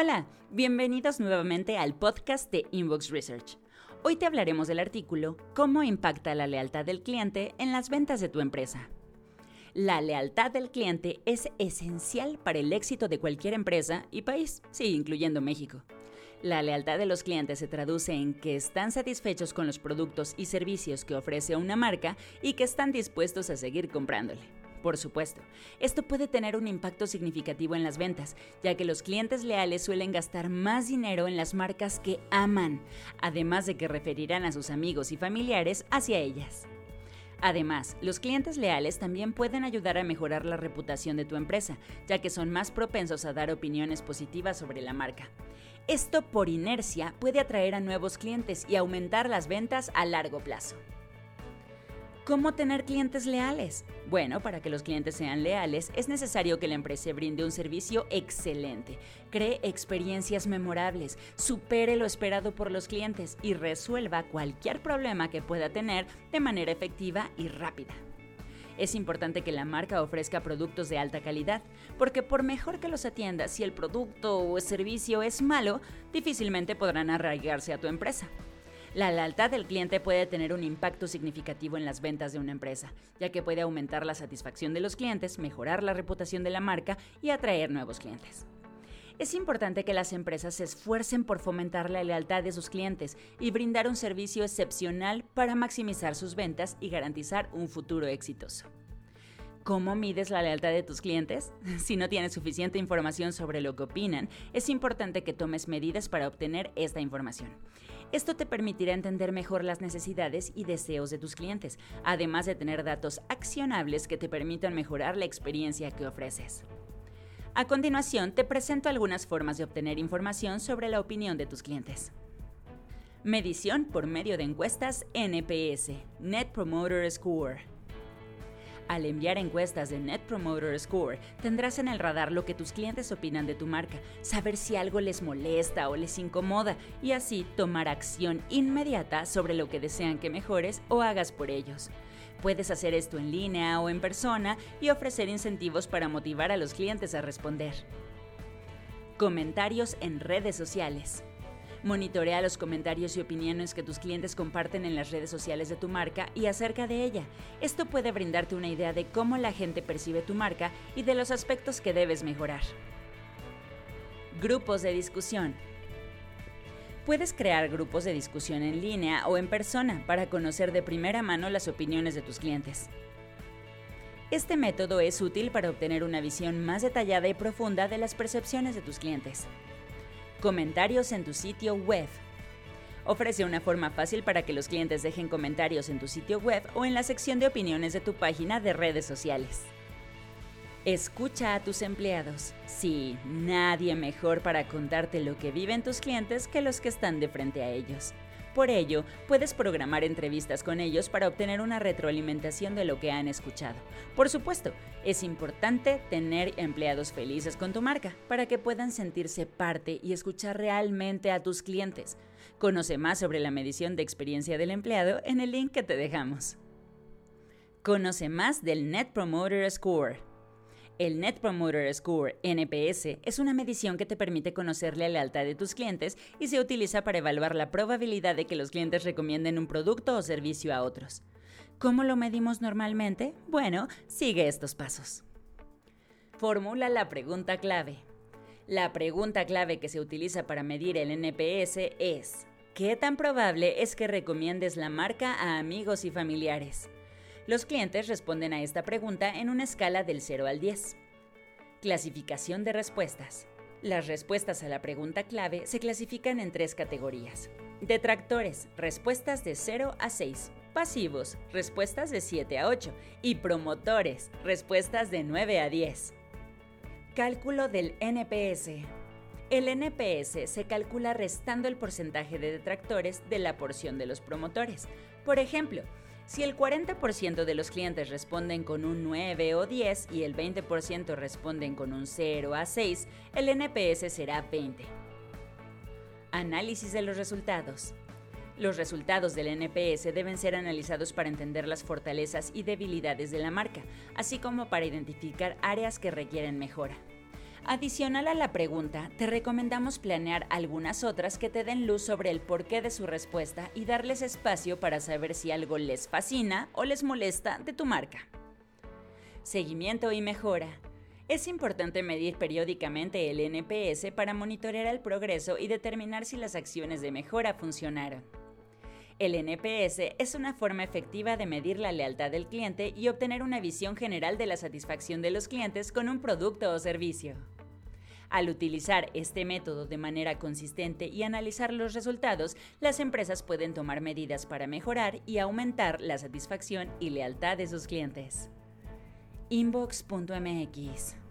Hola, bienvenidos nuevamente al podcast de Inbox Research. Hoy te hablaremos del artículo Cómo impacta la lealtad del cliente en las ventas de tu empresa. La lealtad del cliente es esencial para el éxito de cualquier empresa y país, sí, incluyendo México. La lealtad de los clientes se traduce en que están satisfechos con los productos y servicios que ofrece una marca y que están dispuestos a seguir comprándole. Por supuesto, esto puede tener un impacto significativo en las ventas, ya que los clientes leales suelen gastar más dinero en las marcas que aman, además de que referirán a sus amigos y familiares hacia ellas. Además, los clientes leales también pueden ayudar a mejorar la reputación de tu empresa, ya que son más propensos a dar opiniones positivas sobre la marca. Esto por inercia puede atraer a nuevos clientes y aumentar las ventas a largo plazo. ¿Cómo tener clientes leales? Bueno, para que los clientes sean leales es necesario que la empresa brinde un servicio excelente, cree experiencias memorables, supere lo esperado por los clientes y resuelva cualquier problema que pueda tener de manera efectiva y rápida. Es importante que la marca ofrezca productos de alta calidad, porque por mejor que los atienda, si el producto o servicio es malo, difícilmente podrán arraigarse a tu empresa. La lealtad del cliente puede tener un impacto significativo en las ventas de una empresa, ya que puede aumentar la satisfacción de los clientes, mejorar la reputación de la marca y atraer nuevos clientes. Es importante que las empresas se esfuercen por fomentar la lealtad de sus clientes y brindar un servicio excepcional para maximizar sus ventas y garantizar un futuro exitoso. ¿Cómo mides la lealtad de tus clientes? Si no tienes suficiente información sobre lo que opinan, es importante que tomes medidas para obtener esta información. Esto te permitirá entender mejor las necesidades y deseos de tus clientes, además de tener datos accionables que te permitan mejorar la experiencia que ofreces. A continuación, te presento algunas formas de obtener información sobre la opinión de tus clientes. Medición por medio de encuestas NPS, Net Promoter Score. Al enviar encuestas de Net Promoter Score, tendrás en el radar lo que tus clientes opinan de tu marca, saber si algo les molesta o les incomoda y así tomar acción inmediata sobre lo que desean que mejores o hagas por ellos. Puedes hacer esto en línea o en persona y ofrecer incentivos para motivar a los clientes a responder. Comentarios en redes sociales. Monitorea los comentarios y opiniones que tus clientes comparten en las redes sociales de tu marca y acerca de ella. Esto puede brindarte una idea de cómo la gente percibe tu marca y de los aspectos que debes mejorar. Grupos de discusión. Puedes crear grupos de discusión en línea o en persona para conocer de primera mano las opiniones de tus clientes. Este método es útil para obtener una visión más detallada y profunda de las percepciones de tus clientes. Comentarios en tu sitio web. Ofrece una forma fácil para que los clientes dejen comentarios en tu sitio web o en la sección de opiniones de tu página de redes sociales. Escucha a tus empleados. Sí, nadie mejor para contarte lo que viven tus clientes que los que están de frente a ellos. Por ello, puedes programar entrevistas con ellos para obtener una retroalimentación de lo que han escuchado. Por supuesto, es importante tener empleados felices con tu marca para que puedan sentirse parte y escuchar realmente a tus clientes. Conoce más sobre la medición de experiencia del empleado en el link que te dejamos. Conoce más del Net Promoter Score. El Net Promoter Score, NPS, es una medición que te permite conocer la lealtad de tus clientes y se utiliza para evaluar la probabilidad de que los clientes recomienden un producto o servicio a otros. ¿Cómo lo medimos normalmente? Bueno, sigue estos pasos. Formula la pregunta clave. La pregunta clave que se utiliza para medir el NPS es, ¿qué tan probable es que recomiendes la marca a amigos y familiares? Los clientes responden a esta pregunta en una escala del 0 al 10. Clasificación de respuestas. Las respuestas a la pregunta clave se clasifican en tres categorías. Detractores, respuestas de 0 a 6. Pasivos, respuestas de 7 a 8. Y promotores, respuestas de 9 a 10. Cálculo del NPS. El NPS se calcula restando el porcentaje de detractores de la porción de los promotores. Por ejemplo, si el 40% de los clientes responden con un 9 o 10 y el 20% responden con un 0 a 6, el NPS será 20. Análisis de los resultados. Los resultados del NPS deben ser analizados para entender las fortalezas y debilidades de la marca, así como para identificar áreas que requieren mejora. Adicional a la pregunta, te recomendamos planear algunas otras que te den luz sobre el porqué de su respuesta y darles espacio para saber si algo les fascina o les molesta de tu marca. Seguimiento y mejora. Es importante medir periódicamente el NPS para monitorear el progreso y determinar si las acciones de mejora funcionaron. El NPS es una forma efectiva de medir la lealtad del cliente y obtener una visión general de la satisfacción de los clientes con un producto o servicio. Al utilizar este método de manera consistente y analizar los resultados, las empresas pueden tomar medidas para mejorar y aumentar la satisfacción y lealtad de sus clientes. inbox.mx